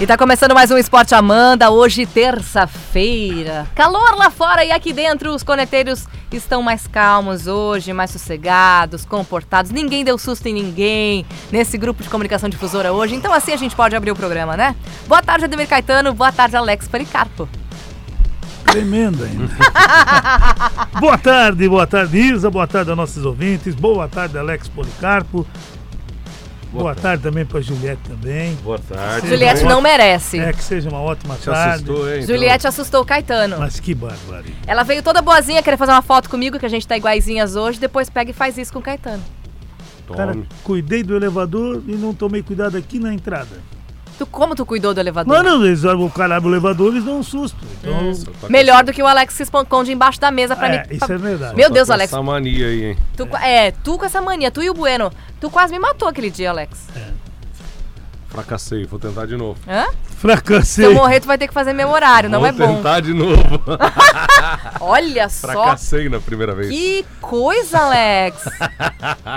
E tá começando mais um Esporte Amanda, hoje terça-feira. Calor lá fora e aqui dentro os conecteiros estão mais calmos hoje, mais sossegados, comportados. Ninguém deu susto em ninguém nesse grupo de comunicação difusora hoje, então assim a gente pode abrir o programa, né? Boa tarde, Ademir Caetano. Boa tarde, Alex Policarpo. Tremenda ainda. boa tarde, boa tarde, Isa. Boa tarde aos nossos ouvintes. Boa tarde, Alex Policarpo. Boa, Boa tarde. tarde também para Juliette também. Boa tarde. Juliette não merece. É, que seja uma ótima Te tarde. assustou, hein? Juliette assustou o Caetano. Mas que barbaridade. Ela veio toda boazinha, querer fazer uma foto comigo, que a gente tá iguaizinhas hoje, depois pega e faz isso com o Caetano. Então, Cara, tome. cuidei do elevador e não tomei cuidado aqui na entrada. Tu, como tu cuidou do elevador? Mano, eles, o cara abre o elevador eles dão um susto. Então, tá Melhor do que o Alex se esconde embaixo da mesa pra é, mim. isso é verdade. Meu Deus, Alex. Essa mania aí, hein? Tu, qua- é, tu com essa mania, tu e o Bueno. Tu quase me matou aquele dia, Alex. Fracassei, vou tentar de novo. Hã? Se Fracassei. eu morrer, tu vai ter que fazer meu horário, não vou é bom. tentar de novo. Olha só. Fracassei na primeira vez. Que coisa, Alex.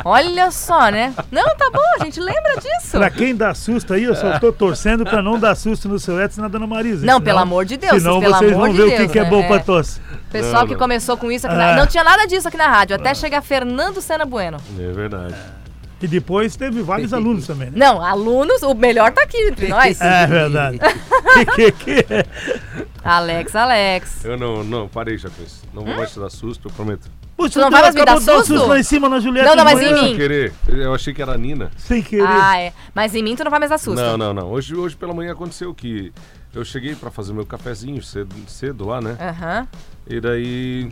Olha só, né? Não, tá bom, a gente lembra disso. Pra quem dá susto aí, eu só tô torcendo pra não dar susto no seu Edson e na Dona Marisa. Não, senão- pelo amor de Deus, Senão pelo vocês amor vão de ver o que, Deus, que é né? bom É. pra tosse. Pessoal Não, que não. começou com isso aqui Ah. na... Não tinha nada disso aqui na rádio, até chegar Fernando Sena Bueno. É verdade. E depois teve vários alunos também, né? Não, alunos, o melhor tá aqui entre nós. É verdade. que, que, que? Alex, Alex. Eu não, não, parei já com isso. Não vou mais te dar susto, eu prometo. Puxa, Tu não vai mais me dar um susto? lá em cima na Juliette. Não, não, mas em mim. Sem querer. Eu achei que era a Nina. Sem querer. Ah, é. Mas em mim tu não vai mais dar susto. Não, não, não. Hoje, hoje pela manhã aconteceu que eu cheguei pra fazer meu cafezinho cedo, cedo lá, né? Aham. E daí.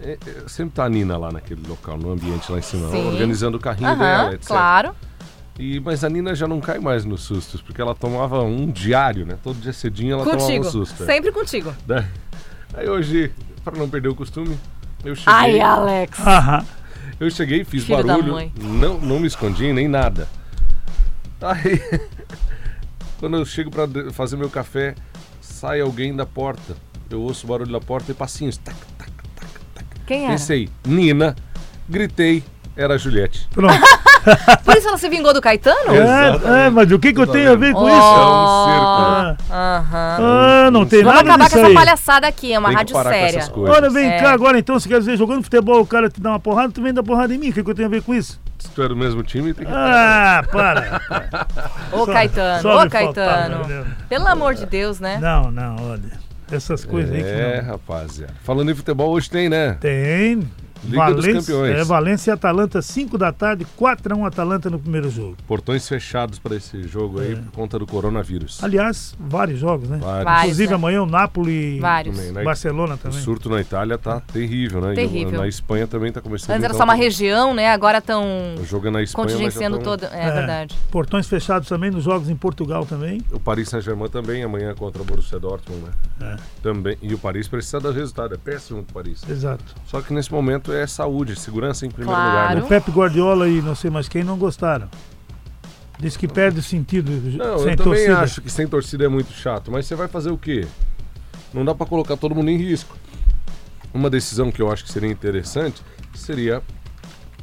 É, é, sempre tá a Nina lá naquele local, no ambiente lá em cima, Sim. organizando o carrinho Aham, dela, etc. claro. E, mas a Nina já não cai mais nos sustos, porque ela tomava um diário, né? Todo dia cedinho ela tomava Contigo. um susto. é. Sempre contigo. Daí- Aí hoje, pra não perder o costume, eu cheguei, Ai, Alex. Aham. eu cheguei, fiz Filho da barulho, mãe. não, não me escondi nem nada. Aí, quando eu chego pra de- fazer meu café, sai alguém da porta. Eu ouço o barulho da porta e passinhos. Tac. Quem era? Pensei, Nina, gritei, era a Juliette. Pronto. Por isso ela se vingou do Caetano? É, é, mas o que, que eu tenho a ver com Oh. isso? É um Aham. Ah, não tem Vamos nada acabar disso com essa aí. palhaçada aqui, é uma Tem que rádio séria. Ora, vem É. cá agora então, se quer dizer, jogando futebol, o cara te dá uma porrada, tu vem dar porrada em mim. O que, que eu tenho a ver com isso? Se tu é do mesmo time, tem que... Ah, para. Ô, Caetano, ô, Caetano. faltava? Pelo amor de Deus, né? Não, não, olha. Essas coisas aí É, que não. rapaziada. Falando em futebol, hoje tem, né? Tem. Liga dos Campeões. É, Valência e Atalanta, 5 da tarde, 4x1 Atalanta no primeiro jogo. Portões fechados para esse jogo aí por conta do coronavírus. Aliás, vários jogos, né? Vários. Vários. Inclusive né? amanhã o Napoli Vários. Também, né? Barcelona O também. surto na Itália tá terrível, né? E Terrível. Na Espanha também tá começando. Antes era então, só uma tá- região, né? Agora estão O é na Espanha, contingenciando tão- todo. É, verdade. Portões fechados também nos jogos em Portugal também. O Paris Saint-Germain também, amanhã contra o Borussia Dortmund, né? É. Também. E o Paris precisa dar resultado, é péssimo o Paris. Exato. Só que nesse momento é saúde, segurança em primeiro Claro. lugar, O né? Pepe Guardiola e não sei mais quem não gostaram. Diz que perde o sentido Não, sem eu também torcida. acho que sem torcida é muito chato, mas você vai fazer o quê? Não dá pra colocar todo mundo em risco. Uma decisão que eu acho que seria interessante seria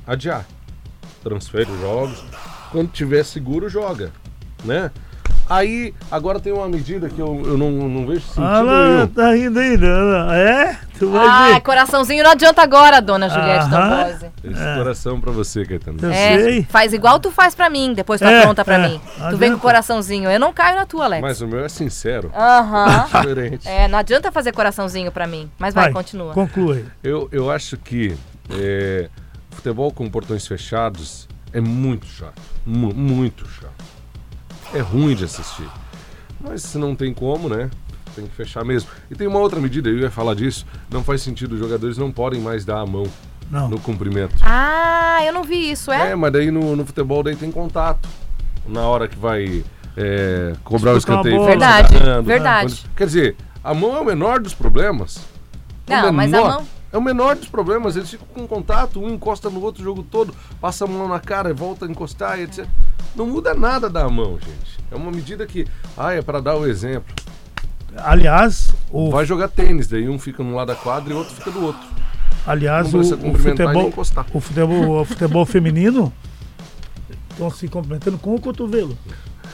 adiar. Transfere os jogos. Quando tiver seguro, joga. Né? Aí, agora tem uma medida que eu, eu não, não vejo sentido Ah lá, nenhum. tá rindo aí, não. É? Tu vai Ah, ver. coraçãozinho não adianta agora, dona Juliette. Tambose. Esse coração pra você, Caetano. Eu É, sei. faz igual tu faz pra mim, depois tá É, pronta pra é, mim. Tu adianta. vem com o coraçãozinho. Eu não caio na tua, Alex. Mas o meu é sincero. Aham. Diferente. É, não adianta fazer coraçãozinho pra mim. Mas vai, continua. Conclua aí. Eu, eu acho que é, futebol com portões fechados é muito chato. Mu- muito chato. É ruim de assistir. Mas se não tem como, né? Tem que fechar mesmo. E tem uma outra medida, eu ia falar disso. Não faz sentido, os jogadores não podem mais dar a mão Não. no cumprimento. Ah, eu não vi isso, é? É, mas daí no, no futebol daí tem contato. Na hora que vai é, cobrar o escanteio. Verdade, agarrando. verdade. Quando- Quer dizer, a mão é o menor dos problemas. Não, mas a mão. É o menor dos problemas, eles ficam com contato, um encosta no outro o jogo todo, passa a mão na cara e volta a encostar, etc. Não muda nada da mão, gente. É uma medida que, ah, é para dar o exemplo. Aliás, o, Vai jogar tênis, daí um fica num lado da quadra e o outro fica do outro. aliás, o, o futebol, o futebol, o futebol feminino estão se cumprimentando com o cotovelo.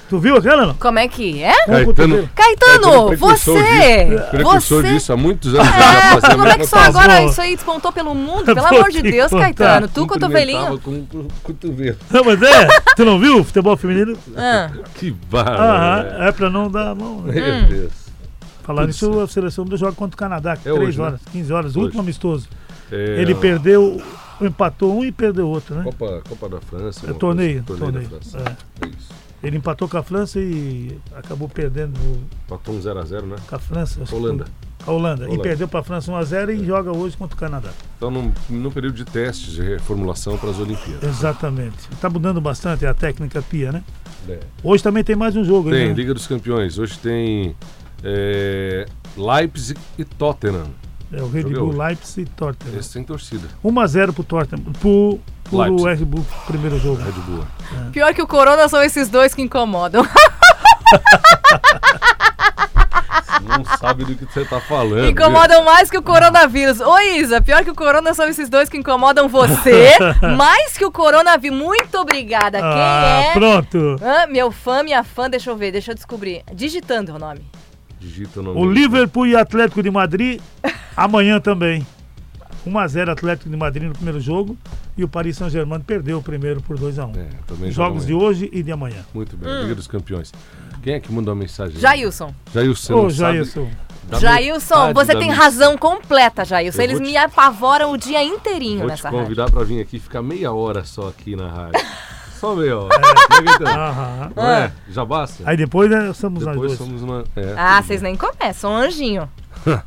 Tu viu aquela não? Como é que é? Com o cotovelo. Caetano, precursor você! disso. Precursor Você! disso há muitos anos. É, como é que só agora isso aí despontou pelo mundo? Pelo amor de Deus, contar. Caetano. Tu, cotovelinho. com o cotovelo. Não, mas é, tu não viu o futebol feminino? Ah, Que barra. Aham, é pra não dar a mão. né? Meu Hum. Deus. Falar nisso, a seleção do joga contra o Canadá, É 3 hoje, né? horas, 15 horas, Hoje. último amistoso. É, Ele perdeu, empatou um e perdeu outro, né? Copa, Copa da França. É torneio, coisa, torneio. da França. É. É isso. Ele empatou com a França e acabou perdendo Empatou um 0x0, né? com a França. Holanda. a Holanda. E Holanda. perdeu para a França 1x0 e joga hoje contra o Canadá. Então, num, num período de testes de reformulação para as Olimpíadas. Exatamente. Está mudando bastante a técnica Pia, né? É. Hoje também tem mais um jogo. Tem, né? Liga dos Campeões. Hoje tem é, Leipzig e Tottenham. É o Red Jogo é Bull hoje. Leipzig e Tottenham. Esse tem torcida. 1x0 pro Tottenham. Pro, pro. Red Bull, primeiro jogo. Red Bull. pior que o Corona são esses dois que incomodam. Não sabe do que você tá falando. Incomodam mais que o coronavírus. Ô, Isa, pior que o corona são esses dois que incomodam você, mais que o coronavírus. Muito obrigada. Quem ah, é? pronto. Hã? meu fã, minha fã, deixa eu ver, deixa eu descobrir. Digitando o nome. Digita o nome. O dele. Liverpool e Atlético de Madrid amanhã também. 1x0 Atlético de Madrid no primeiro jogo. E o Paris Saint-Germain perdeu o primeiro por 2x1. É, também Jogos de hoje e de amanhã. Muito bem, Liga dos Campeões. Quem é que mandou a mensagem? Jailson. Jailson. Ô, Jailson. Jailson, você tem razão completa, Jailson. Eu Eles te- me apavoram o dia inteirinho Vou te nessa rádio. convidar pra vir aqui e ficar meia hora só aqui na rádio. Só. Não é? Já basta? Aí depois né, somos nós Depois dois. somos uma. é, Ah, vocês nem começam, anjinho.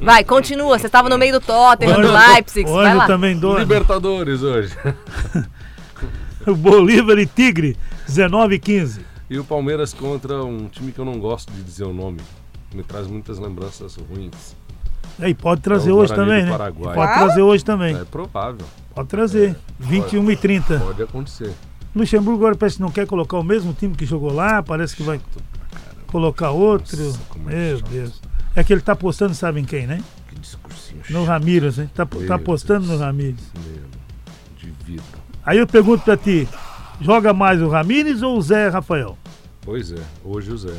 Vai, continua. Você estava no meio do Tottenham, do Leipzig. o Vai lá. também dois. Libertadores hoje. Bolívar e Tigre, 19 e 15. E o Palmeiras contra um time que eu não gosto de dizer o nome. Me traz muitas lembranças ruins. Aí pode trazer É hoje também, né? Pode trazer hoje também. É provável. Pode trazer. 21 e 30. Pode acontecer. Luxemburgo agora parece que não quer colocar o mesmo time que jogou lá, parece que vai colocar outro. Nossa, é Meu chato. Deus. É que ele tá apostando, sabe em quem, né? Que discursinho No Ramírez, né? Tá, Meu tá apostando Deus. no Ramírez. meu, de vida. Aí eu pergunto pra ti, joga mais o Ramírez ou o Zé Rafael? Pois é, hoje o Zé.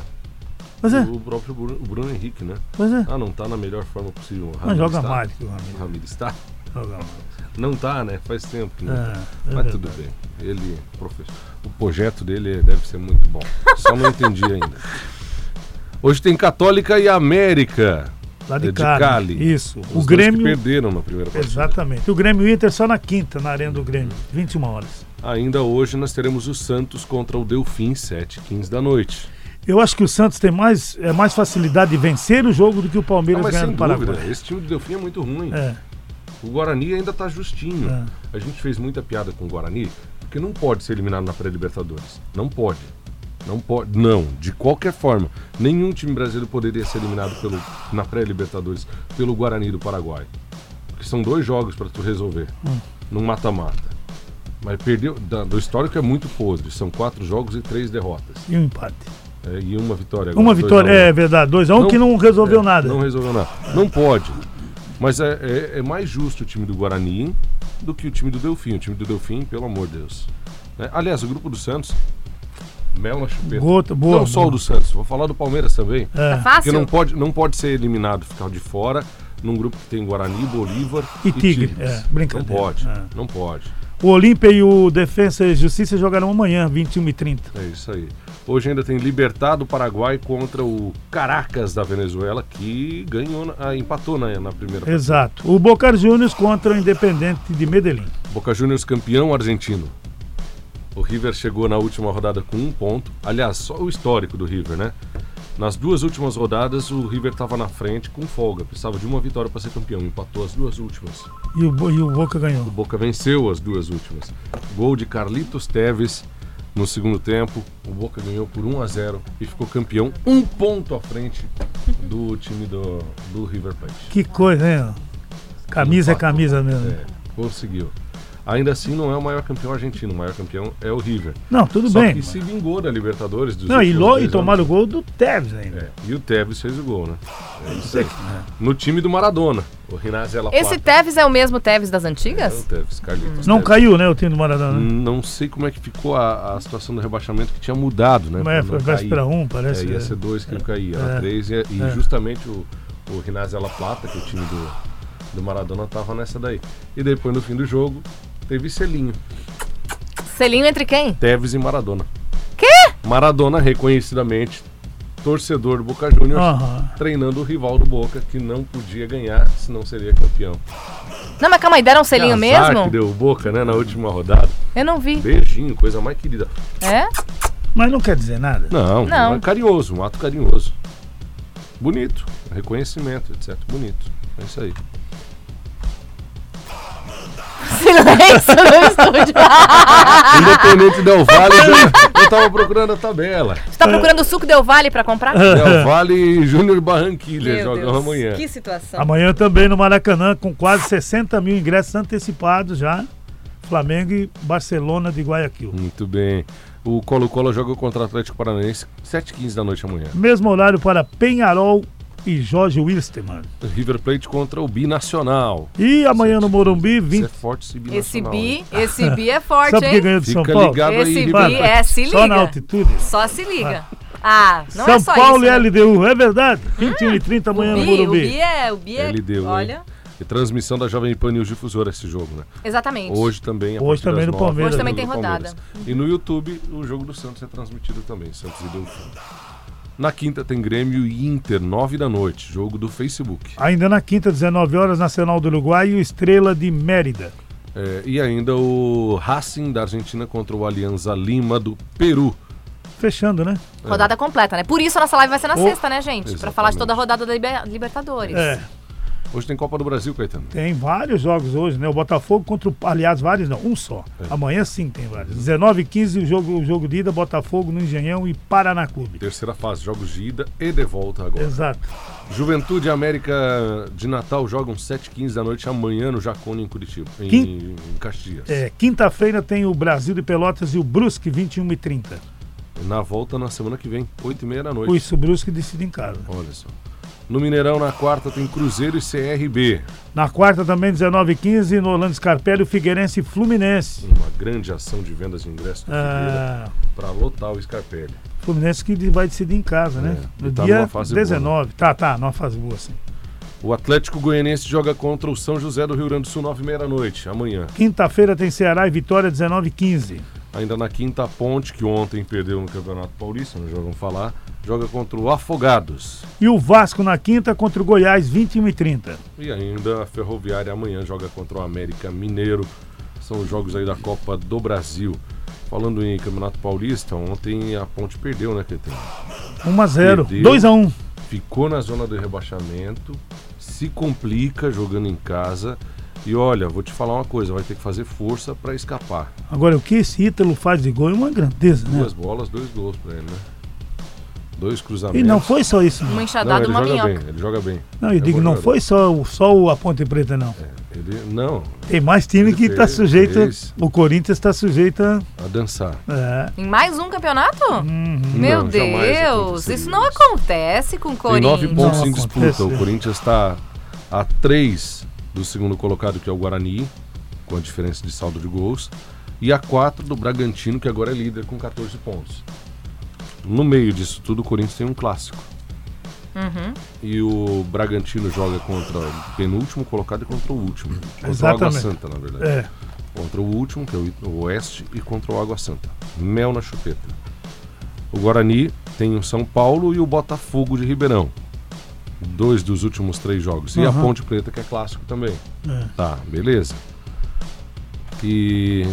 Pois é, O próprio Bruno, o Bruno Henrique, né? pois é. Ah, não tá na melhor forma possível. O Mas Ramires joga tá? mais que o O Ramírez. Ramires tá? Mais. Não tá, né? Faz tempo que não tá. É, é Mas tudo bem. Ele, professor, o projeto dele deve ser muito bom. Só não entendi ainda. Hoje tem Católica e América. Lá de É Cali. Cali. Isso. Os o dois Grêmio. que perderam na primeira partida. Exatamente. O Grêmio Inter só na quinta, na arena do Grêmio. 21 horas. Ainda hoje nós teremos o Santos contra o Delfim, 7 15 da noite. Eu acho que o Santos tem mais, é, mais facilidade de vencer o jogo do que o Ah, Palmeiras mas ganhar sem no Paraguai. dúvida, esse time do Delfim é muito ruim. É, O Guarani ainda tá justinho. É. A gente fez muita piada com o Guarani, porque não pode ser eliminado na pré-Libertadores. Não pode. Não pode. Não, de qualquer forma. Nenhum time brasileiro poderia ser eliminado pelo, na pré-Libertadores pelo Guarani do Paraguai. Porque são dois jogos para tu resolver. Hum. Num mata-mata. Mas perdeu. da- do histórico é muito podre. São quatro jogos e três derrotas. e um empate. É, e uma vitória agora. Uma dois vitória, a um. é verdade. 2x1 um Não- que não resolveu É, nada. Não resolveu nada. Não pode. Mas é, é- é mais justo o time do Guarani do que o time do Delfim. O time do Delfim, pelo amor de Deus. Né? Aliás, o grupo do Santos, mel na chupeta. Gota, boa, não só boa. o do Santos, vou falar do Palmeiras também. É. Tá Porque fácil? não pode, não pode ser eliminado, ficar de fora num grupo que tem Guarani, Bolívar E Tigre, Tigres. é, brincadeira. Não pode, É. não pode. O Olímpia e o Defensa e Justiça jogarão amanhã, 21 e 30 É isso aí. Hoje ainda tem Libertad do Paraguai contra o Caracas da Venezuela, que ganhou, na- ah, empatou na, na primeira partida. Exato. O Boca Juniors contra o Independente de Medellín. Boca Juniors campeão argentino. O River chegou na última rodada com um ponto. Aliás, só o histórico do River, né? Nas duas últimas rodadas, o River estava na frente com folga. Precisava de uma vitória para ser campeão. Empatou as duas últimas. E o, e o Boca ganhou. O Boca venceu as duas últimas. Gol de Carlitos Teves no segundo tempo. O Boca ganhou por 1 a 0 e ficou campeão, um ponto à frente do time do, do River Plate. Que coisa, hein? Camisa é camisa mesmo. É, conseguiu. Ainda assim, não é o maior campeão argentino. O maior campeão é o River. Não, tudo Só bem. que se vingou da Libertadores. Dos Não, e, lo, e tomaram o gol do Tevez ainda. É, e o Tevez fez o gol, né? É isso aí. No time do Maradona. O Rinazzi La Esse. Tevez é o mesmo Tevez das É o antigas? Tevez, Carlitos Não Tevez. caiu, né, o time do Maradona. né? Não sei como é que ficou a, a situação do rebaixamento que tinha mudado, né? É, foi não véspera cair. 1, parece. É, ia ser dois que não caía, era É. três. E, e É. justamente o, o Rinazzi La Plata, que é o time do, do Maradona, tava nessa daí. E depois, no fim do jogo, teve selinho. Selinho entre quem? Tevez e Maradona. Quê? Maradona, reconhecidamente, torcedor do Boca Juniors, Aham. treinando o rival do Boca, que não podia ganhar, senão seria campeão. Não, mas calma aí, deram um selinho Que azar mesmo? que deu o Boca, né, na última rodada. Eu não vi. Beijinho, coisa mais querida. É? Mas não quer dizer nada. Não, Não. é carinhoso, um ato carinhoso. Bonito, reconhecimento, etc. Bonito. É isso aí. Silêncio no estúdio. Independente Del Vale, eu, eu tava procurando a tabela. Você tá procurando o suco Del Vale pra comprar? Del Vale e Júnior Barranquilla Meu jogam Deus, amanhã. Que situação. Amanhã também no Maracanã, com quase 60 mil ingressos antecipados já. Flamengo e Barcelona de Guayaquil. Muito bem. O Colo-Colo joga contra o Atlético Paranaense 7h15 da noite amanhã. Mesmo horário para Penharol e Jorge Wilstermann. River Plate contra o Binacional. E amanhã no Morumbi, Isso 20. é forte esse Esse Binacional. bi, hein? esse bi é forte, Sabe hein? ganhou de São Fica Paulo? ligado aí, Esse River bi Mano, é, se Só na liga. altitude. Só se liga. Ah, não São é só Paulo isso. e né? LDU, é verdade? 21 e 30 amanhã o no bi, o Morumbi. bi é, o bi é, LDU, hein? olha, E transmissão da Jovem Pan News Difusora esse jogo, né? exatamente. Hoje também. a Hoje também no Palmeiras. Hoje também tem rodada. Palmeiras. E no YouTube, o jogo do Santos é transmitido também, Santos e Delfim. Na quinta tem Grêmio e Inter, nove da noite, jogo do Facebook. Ainda na quinta, 19 horas, Nacional do Uruguai e o Estrela de Mérida. É, e ainda o Racing da Argentina contra o Alianza Lima do Peru. Fechando, né? Rodada completa, né? Por isso a nossa live vai ser na Oh, sexta, né, gente? Pra exatamente. falar de toda a rodada da Liber- Libertadores. É. Hoje tem Copa do Brasil, Caetano. Tem vários jogos hoje, né? O Botafogo contra o. Aliás, vários não, um só. É. Amanhã sim tem vários. 19 e 15 o jogo, o jogo de ida, Botafogo no Engenhão e Paraná Clube. Terceira fase, jogos de ida e de volta agora. Exato. Juventude e América de Natal jogam 7h15 da noite amanhã no Jacone, em Curitiba, em, Quin- em Caxias. É, Quinta-feira tem o Brasil de Pelotas e o Brusque, 21 e 30. Na volta na semana que vem, 8h30 da noite. Isso, o Brusque decide em casa. Olha só. No Mineirão, na quarta, tem Cruzeiro e CRB. Na quarta também, 19 e 15 no Orlando Scarpelli, o Figueirense e Fluminense. Uma grande ação de vendas de ingressos do Ah, para lotar o Scarpelli. Fluminense que vai decidir em casa, né? É, No tá dia numa fase boa, 19. Tá, tá, numa fase boa, sim. O Atlético Goianiense joga contra o São José do Rio Grande do Sul, 9h30 da noite, amanhã. Quinta-feira tem Ceará e Vitória, 19 e 15. Ainda na quinta ponte, que ontem perdeu no Campeonato Paulista, não vamos falar, joga contra o Afogados. E o Vasco na quinta contra o Goiás, 21 e 30. E ainda a Ferroviária amanhã joga contra o América Mineiro. São os jogos aí da Copa do Brasil. Falando em Campeonato Paulista, ontem a Ponte perdeu, né, Caetano? 1 a 0 Perdeu. 2 a 1 Ficou na zona do rebaixamento, se complica jogando em casa. E olha, vou te falar uma coisa, vai ter que fazer força para escapar. Agora, o que esse Ítalo faz de gol é uma grandeza, né? Duas bolas, dois gols para ele, né? Dois cruzamentos. E não foi só isso, não. Uma Não, enxadada ele uma joga minhoca. bem, ele joga bem. Não, eu É digo, não jogador. foi só, o- só o- a Ponte Preta, não. Ele, não, Tem mais time Ele que está sujeito. fez. O Corinthians está sujeito a. a dançar. É. Em mais um campeonato? Uhum. Meu Não, Deus, isso não acontece com o Tem nove Corinthians. pontos Não em disputa. O Corinthians está a três do segundo colocado, que é o Guarani, com a diferença de saldo de gols. E a quatro do Bragantino, que agora é líder com 14 pontos. No meio disso tudo, o Corinthians tem um clássico. Uhum. E o Bragantino joga contra o penúltimo colocado e contra o último. Contra o Água Exatamente. Santa, na verdade. É. Contra o último, que é o Oeste, e contra o Água Santa. Mel na chupeta. O Guarani tem o São Paulo e o Botafogo de Ribeirão. Dois dos últimos três jogos. E a. Ponte Preta, que é clássico também. É. Tá, beleza. E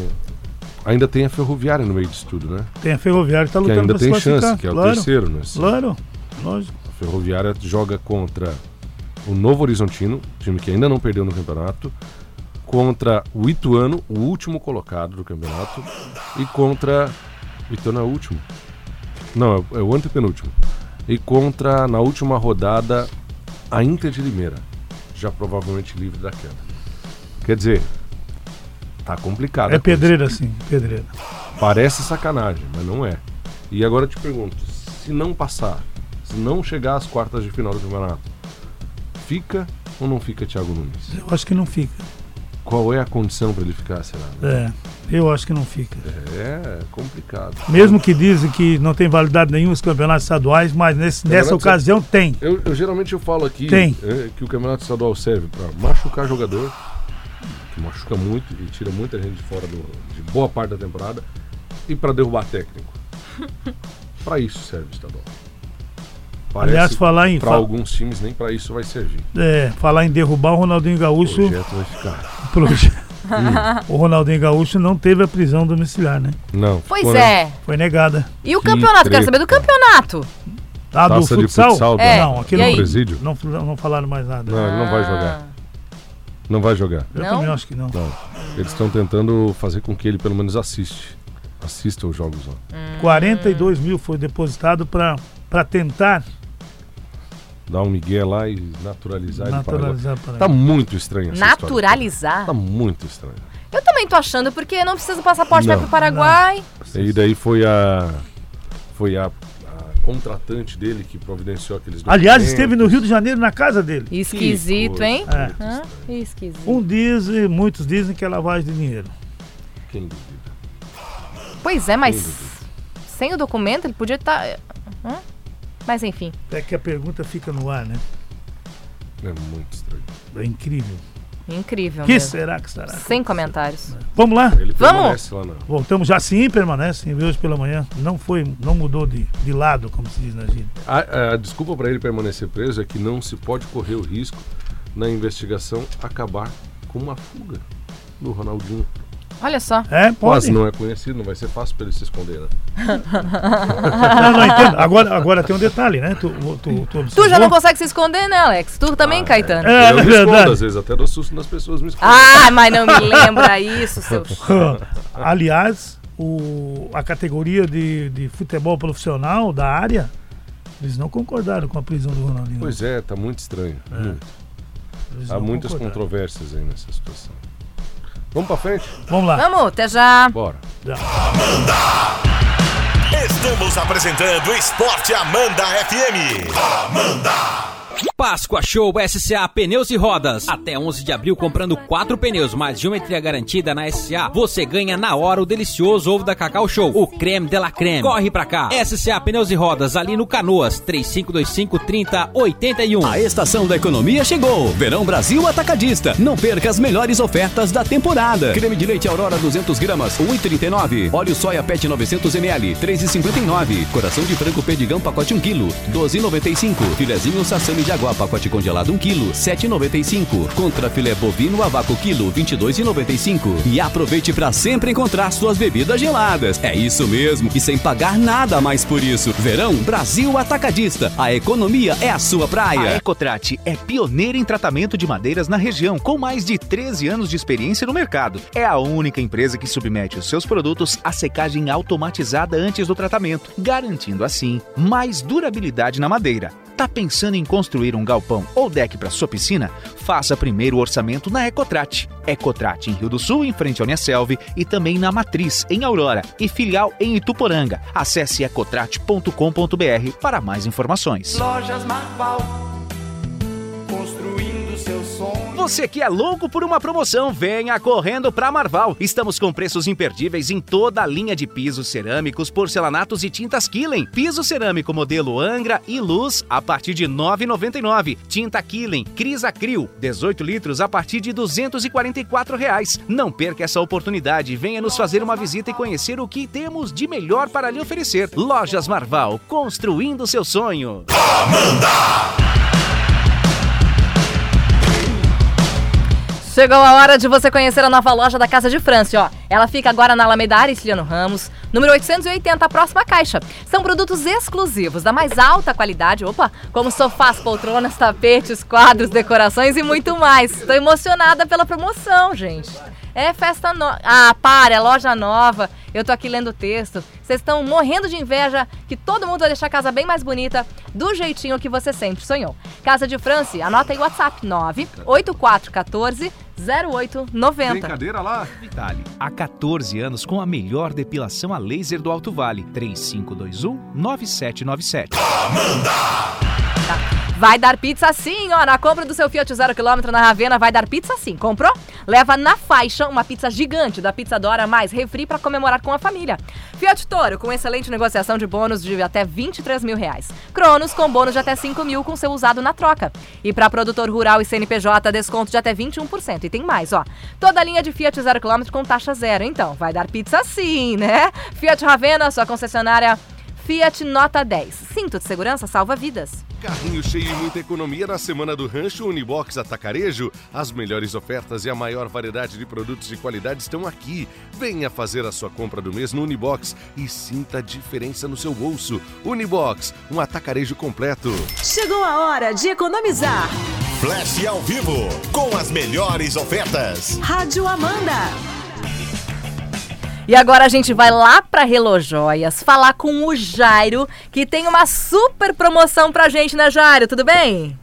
ainda tem a Ferroviária no meio disso tudo, né? Tem a Ferroviária que está Que lutando ainda para se tem chance, que é o claro, terceiro, né? Claro, lógico. A Ferroviária joga contra o Novo Horizontino, time que ainda não perdeu no campeonato, contra o Ituano, o último colocado do campeonato, e contra. O Ituano é o último? Não, é o antepenúltimo. E contra, na última rodada, a Inter de Limeira, já provavelmente livre da queda. Quer dizer, tá complicado. É pedreira sim, pedreira. Parece sacanagem, mas não é. E agora eu te pergunto, se não passar, se não chegar às quartas de final do campeonato, fica ou não fica Thiago Nunes? Eu acho que não fica. Qual é a condição para ele ficar, será? É, eu acho que não fica. É complicado. Mesmo que dizem que não tem validade nenhum os campeonatos estaduais, mas nesse- nessa ocasião tem. Eu, eu geralmente eu falo aqui Tem. é, que o campeonato estadual serve para machucar jogador, que machuca muito e tira muita gente de fora do- de boa parte da temporada, e para derrubar técnico. para isso serve o estadual. Aliás, falar em para fa- alguns times nem para isso vai servir. é, falar em derrubar o Ronaldinho O Gaúcho. projeto vai ficar. o Ronaldinho Gaúcho não teve a prisão domiciliar, né? Não. Pois é. Foi negada. E o Que campeonato? Quero saber do treta. campeonato. Ah, do Taça de futsal? futsal, É, Não, aqui não, aí? Presídio? não, não falaram mais nada. Não, ele não vai jogar. Não vai jogar. Eu Não? também acho que não. Não. Eles estão tentando fazer com que ele pelo menos assiste. Assista os jogos lá. 42 mil foi depositado para tentar Dar um migué lá e naturalizar, para naturalizar. Para Tá muito estranho essa história. Naturalizar? Tá muito estranho. Eu também tô achando, porque não precisa do passaporte, Não. pro Paraguai. E daí foi a. Foi a, a contratante dele que providenciou aqueles Aliás, documentos. esteve no Rio de Janeiro na casa dele. Esquisito, hein? É. Hã? Esquisito. Um diz e muitos dizem que é lavagem de dinheiro. Quem duvida? Pois é, mas sem o documento ele podia estar. Mas enfim. É que a pergunta fica no ar, né? É muito estranho. É incrível. Incrível. que mesmo. será que será? Sem comentários. Vamos lá? Ele Vamos? permanece lá não. Voltamos já sim, permanece. Hoje pela manhã. Não foi, não mudou de, de lado, como se diz na gíria. A, a desculpa para ele permanecer preso é que não se pode correr o risco na investigação acabar com uma fuga do Ronaldinho. Olha só. É, pode. Quase não é conhecido, não vai ser fácil para ele se esconder. Né? Não, não entendo. Agora, agora tem um detalhe, né? Tu, tu, tu, Tu já não consegue se esconder, né, Alex? Tu também, Caetano. É, eu é me escondo, verdade. às vezes até dou susto nas pessoas me escondem. Ah, mas não me lembra isso, seu. Aliás, o, a categoria de, de futebol profissional da área, eles não concordaram com a prisão do Ronaldinho. Pois é, tá muito estranho. Eles Há muitas concordaram. controvérsias aí nessa situação. Vamos pra frente? Vamos lá. Vamos, até já. Bora. Estamos apresentando Esporte Amanda FM. Páscoa Show SCA Pneus e Rodas. Até 11 de abril, comprando quatro pneus mais geometria garantida na SCA, você ganha na hora o delicioso ovo da Cacau Show, o creme de la creme. Corre pra cá. SCA Pneus e Rodas, ali no Canoas, 3525-3081. A estação da economia chegou. Verão Brasil Atacadista. Não perca as melhores ofertas da temporada. Creme de leite Aurora 200 gramas, 1,39. Óleo soia PET 900 ml, 3,59. Coração de frango pedigão pacote 1 kg, 12,95. Filezinho sassami de água pacote congelado 1 kg, 7,95. Contra filé bovino a vácuo quilo, 22,95. E aproveite para sempre encontrar suas bebidas geladas. É isso mesmo, e sem pagar nada mais por isso. Verão Brasil Atacadista. A economia é a sua A praia. Ecotrat é pioneira em tratamento de madeiras na região, com mais de 13 anos de experiência no mercado. É a única empresa que submete os seus produtos à secagem automatizada antes do tratamento, garantindo assim mais durabilidade na madeira. Tá pensando em construir um galpão ou deck para sua piscina? Faça primeiro o orçamento na Ecotrat. Ecotrat em Rio do Sul, em frente ao Uniaselv, e também na Matriz, em Aurora, e filial em Ituporanga. Acesse ecotrat.com.br para mais informações. Lojas Marval, construindo seu sonho. Você que é louco por uma promoção, venha correndo pra Marval. Estamos com preços imperdíveis em toda a linha de pisos cerâmicos, porcelanatos e tintas Killen. Piso cerâmico modelo Angra e Luz a partir de R$ 9,99. Tinta Killen Cris Acril, 18 litros a partir de 244 reais. Não perca essa oportunidade. Venha nos fazer uma visita e conhecer o que temos de melhor para lhe oferecer. Lojas Marval, construindo seu sonho. Chegou a hora de você conhecer a nova loja da Casa de França, ó. Ela fica agora na Alameda Aristiliano Ramos, número 880, a próxima caixa. São produtos exclusivos, da mais alta qualidade, opa, como sofás, poltronas, tapetes, quadros, decorações e muito mais. Tô emocionada pela promoção, gente. É festa nova. Ah, para, é loja nova. Eu tô aqui lendo o texto. Vocês estão morrendo de inveja que todo mundo vai deixar a casa bem mais bonita, do jeitinho que você sempre sonhou. Casa de França, anota aí o WhatsApp 98414 0890. Brincadeira lá. Vitale, há 14 anos com a melhor depilação a laser do Alto Vale. 3521-9797. Vai dar pizza sim, ó. Na compra do seu Fiat zero quilômetro na Ravena, vai dar pizza sim. Comprou? Leva na faixa uma pizza gigante da Pizza Dora mais refri para comemorar com a família. Fiat Toro, com excelente negociação de bônus de até 23 mil reais. Cronos, com bônus de até 5 mil com seu usado na troca. E para produtor rural e CNPJ, desconto de até 21%. E tem mais, ó. Toda a linha de Fiat zero quilômetro com taxa zero. Então, vai dar pizza sim, né? Fiat Ravena, sua concessionária Fiat Nota 10. Cinto de segurança salva vidas. Carrinho cheio e muita economia na semana do Rancho Unibox Atacarejo. As melhores ofertas e a maior variedade de produtos de qualidade estão aqui. Venha fazer a sua compra do mês no Unibox e sinta a diferença no seu bolso. Unibox, um atacarejo completo. Chegou a hora de economizar. Flash ao vivo com as melhores ofertas. Rádio Amanda. E agora a gente vai lá pra Relojoias falar com o Jairo, que tem uma super promoção pra gente, né, Jairo? Tudo bem?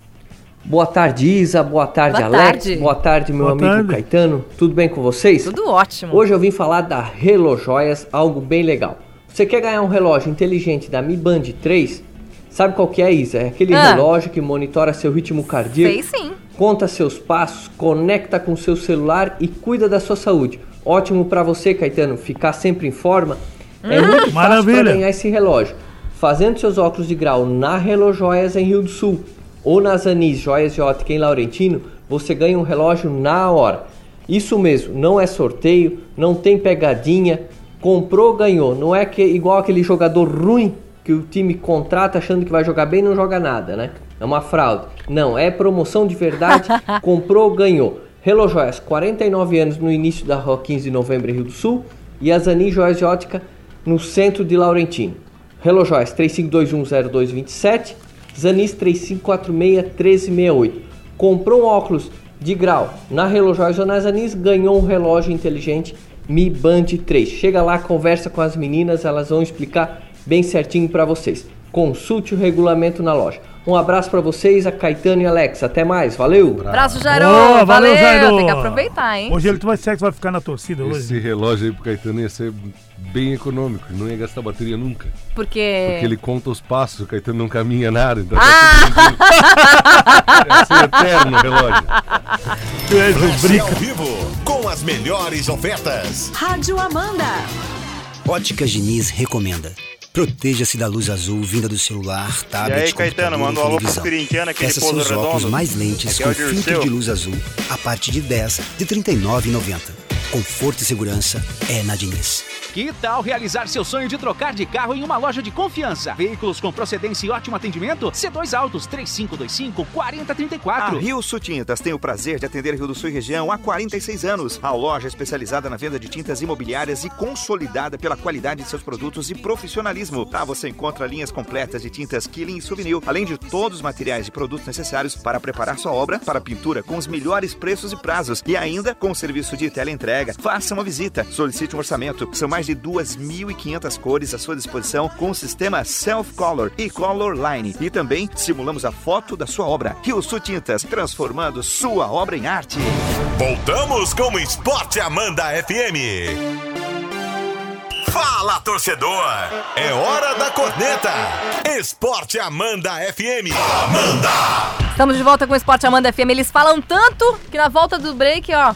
Boa tarde, Isa. Boa tarde, Boa Alex. tarde. Boa tarde, meu Boa amigo tarde. Caetano. Tudo bem com vocês? Tudo ótimo. Hoje eu vim falar da Relojoias, algo bem legal. Você quer ganhar um relógio inteligente da Mi Band 3? Sabe qual que é, Isa? É aquele Ah. relógio que monitora seu ritmo cardíaco, Sei sim. conta seus passos, conecta com seu celular e cuida da sua saúde. Ótimo pra você, Caetano, ficar sempre em forma. É muito fácil Maravilha. para ganhar esse relógio. Fazendo seus óculos de grau na Relojoias em Rio do Sul ou nas Anis Joias de Ótica em Laurentino, você ganha um relógio na hora. Isso mesmo, não é sorteio, não tem pegadinha, comprou, ganhou. Não é que igual aquele jogador ruim que o time contrata achando que vai jogar bem e não joga nada, né? É uma fraude. Não, é promoção de verdade, comprou, ganhou. Relojoias, 49 anos no início da Rua 15 de Novembro em Rio do Sul e as Anis Joias de Ótica no centro de Laurentino. Relojoias 35210227, Zanis 35461368. Comprou um óculos de grau na Relojoias ou nas Anis, ganhou um relógio inteligente Mi Band 3. Chega lá, conversa com as meninas, elas vão explicar bem certinho para vocês. Consulte o regulamento na loja. Um abraço para vocês, a Caetano e Alex. Até mais, valeu! Abraço, Jairo. Boa, valeu, Jairo. Tem que aproveitar, hein? Hoje ele vai, será que vai ficar na torcida Esse hoje? relógio aí pro Caetano ia ser bem econômico, não ia gastar bateria nunca. Porque. Porque ele conta os passos, o Caetano não caminha nada, então Ah! tá ser eterno o relógio. Flash brinca. ao vivo com as melhores ofertas. Rádio Amanda. Óticas Diniz recomenda. Proteja-se da luz azul vinda do celular, tablet, E aí, Caetano, manda um alô pros televisão. corintianos, aquele Peça seus óculos redondo. mais lentes é com filtro de luz azul a partir de 10 de R$ 39,90. Conforto e segurança é na Diniz. Que tal realizar seu sonho de trocar de carro em uma loja de confiança? Veículos com procedência e ótimo atendimento? C2 Autos 3525-4034. A Rio Sul Tintas tem o prazer de atender Rio do Sul e região há 46 anos. A loja é especializada na venda de tintas imobiliárias e consolidada pela qualidade de seus produtos e profissionalismo. Lá você encontra linhas completas de tintas Killing e Souvenir, além de todos os materiais e produtos necessários para preparar sua obra para pintura com os melhores preços e prazos. E ainda com o serviço de teleentrega. Faça uma visita, solicite um orçamento. São mais de 2.500 cores à sua disposição com o sistema Self Color e Color Line. E também simulamos a foto da sua obra. Rio Sul Tintas, transformando sua obra em arte. Voltamos com o Esporte Amanda FM. Fala, torcedor! É hora da corneta. Esporte Amanda FM. Amanda! Estamos de volta com o Esporte Amanda FM. Eles falam tanto que na volta do break, ó.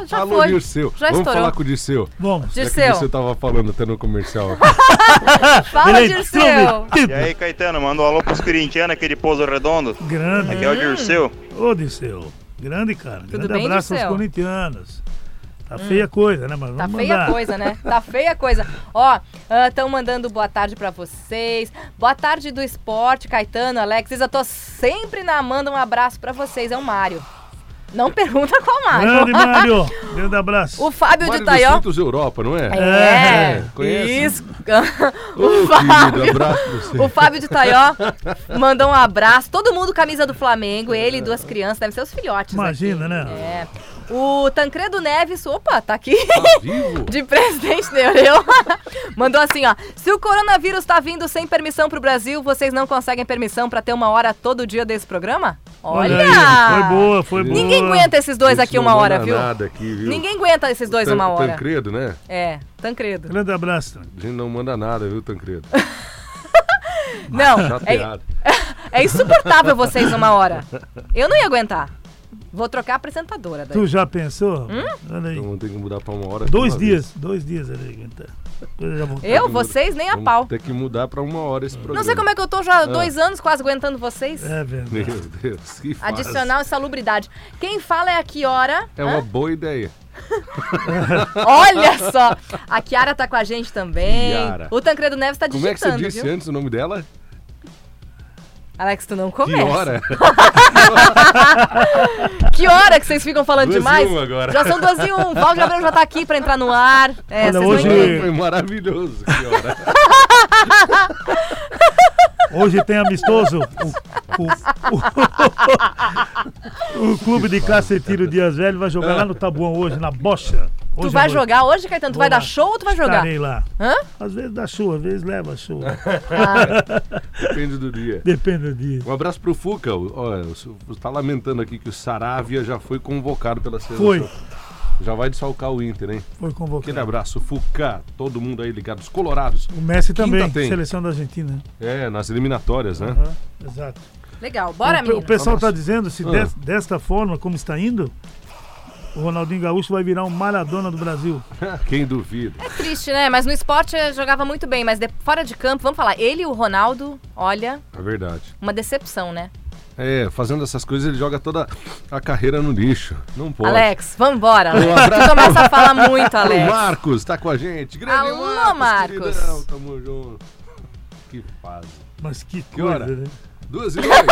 Já, já Alô, foi. Dirceu. Já Vamos estourou. falar com o Dirceu. Vamos. Que Dirceu. o Dirceu tava falando até no comercial. Fala, é Dirceu. E aí, Caetano, manda um alô pros corintianos, aquele pouso redondo. Grande. Aqui é o Dirceu. Ô, Disseu. Grande, cara. Grande bem, abraço Dirceu? aos corintianos. Tá feia a coisa, né? Mas Tá feia mandar. coisa, né? Tá feia a coisa. Ó, estão mandando boa tarde pra vocês. Boa tarde do esporte, Caetano, Alex. Eu tô sempre na Amanda. Um abraço pra vocês. É o Mário. Não pergunta qual Mário. Grande, Mário. Grande abraço. O Fábio Mário de dos Taió. Santos Europa, não é? É, É, conhece? isso. O, querido, Fábio, você. o Fábio de Taió mandou um abraço. Todo mundo camisa do Flamengo, ele e duas crianças, devem ser os filhotes. Imagina, aqui. né? É. O Tancredo Neves, opa, tá aqui. vivo? De presidente Neureu. Mandou assim, ó. Se o coronavírus tá vindo sem permissão pro Brasil, vocês não conseguem permissão pra ter uma hora todo dia desse programa? Olha! Olha aí, foi boa, foi boa. Ninguém aguenta esses dois aqui não uma hora, viu? nada aqui, viu? Ninguém aguenta esses dois uma hora. Tancredo, né? É, Tancredo. Grande abraço. A gente não manda nada, viu, Tancredo? Não, é, é insuportável vocês uma hora. Eu não ia aguentar. Vou trocar a apresentadora daí. Tu já pensou? Hum? Olha aí. Então vamos ter que mudar pra uma hora. Dois uma vez. dias, dois dias aguentar. Depois eu já vou- Eu, vocês, nem a Vamos pau. ter que mudar pra uma hora esse programa. Não sei como é que eu tô já há Ah. dois anos quase aguentando vocês. É verdade. Meu Deus, que fase. Adicional insalubridade. Quem fala é a Kiora. É uma boa ideia. Olha só! A Kiara tá com a gente também. Kiara. O Tancredo Neves tá Como é que você digitando, disse viu? antes o nome dela? Alex, tu não Que começa. hora? Que hora que vocês ficam falando Duas e demais? um agora. Já são duas e um. O Valdir Abreu já tá aqui pra entrar no ar. É, Olha, vocês hoje-. Foi maravilhoso. Que hora? Hoje tem amistoso. O, o- o clube de caça e tiro Dias Velho vai jogar lá no Tabuão hoje, na bocha. Tu vai jogar hoje, Caetano? Tu Vou vai lá. dar show ou tu vai jogar? Estarei lá. Hã? Às vezes dá chuva, às vezes leva chuva. Depende do dia. Depende do dia. Um abraço pro Fuca. Olha, tá lamentando aqui que o Saravia já foi convocado pela seleção. Foi. Já vai desfalcar o Inter, hein? Foi convocado. Aquele abraço, Fuca. Todo mundo aí ligado. Os colorados. O Messi também, Quinta tem. seleção da Argentina. É, nas eliminatórias, né? Aham, exato. Legal, bora, o, menino. o pessoal está dizendo, se Ah. des- desta forma, como está indo, o Ronaldinho Gaúcho vai virar um Maradona do Brasil. Quem duvida? Triste, né? Mas no esporte jogava muito bem. Mas de- fora de campo, vamos falar. Ele e o Ronaldo, olha, É verdade. uma decepção, né? É, fazendo essas coisas ele joga toda a carreira no lixo. Não pode. Alex, vambora, Alex. Um abraço. Tu começa a falar muito, Alex. O Marcos tá com a gente. Grande Alô, Marcos. queridão, Tamo junto. Que fase. Mas que, Que coisa, hora? né? Duas e dois.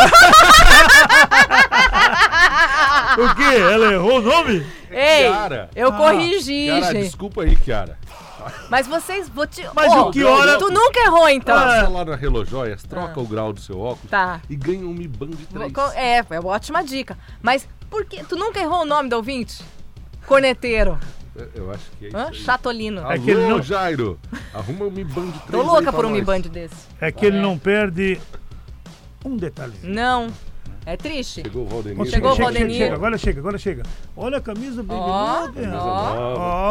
O quê? Ela errou o nome? Ei, Kiara. eu Ah, corrigi, Kiara, gente. desculpa aí, Kiara. Mas vocês, vou te... Mas Ô, o que hora- Tu nunca errou, então. Passa lá na Relojóias, troca o grau do seu óculos Tá. e ganha um Mi Band de Vou 3. co- É, é uma ótima dica. Mas por que... Tu nunca errou o nome do ouvinte? Corneteiro. Eu acho que é isso Hã? aí. Chatolino. Alô, É que ele não- Jairo. Arruma um Mi Band de 3 Tô louca por um Mi Band desse. É que ele não perde um detalhezinho. Não. É triste. Chegou o Valdenir. Chega, Chegou o chega, Valdenir. chega, agora chega, agora chega. Olha a camisa de novo, ó.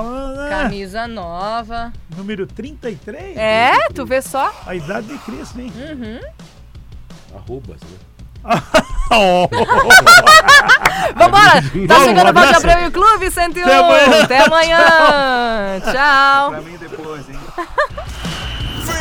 Ó, né? Camisa nova. Número 33. É, tu vê só. A idade de Cristo, hein? Uhum. Arrobas, né? Ó. Vambora! Tá Vamos, chegando o Valde abraço. Abreu e o Clube 101. Até amanhã. Até amanhã. Tchau. Pra mim depois, hein?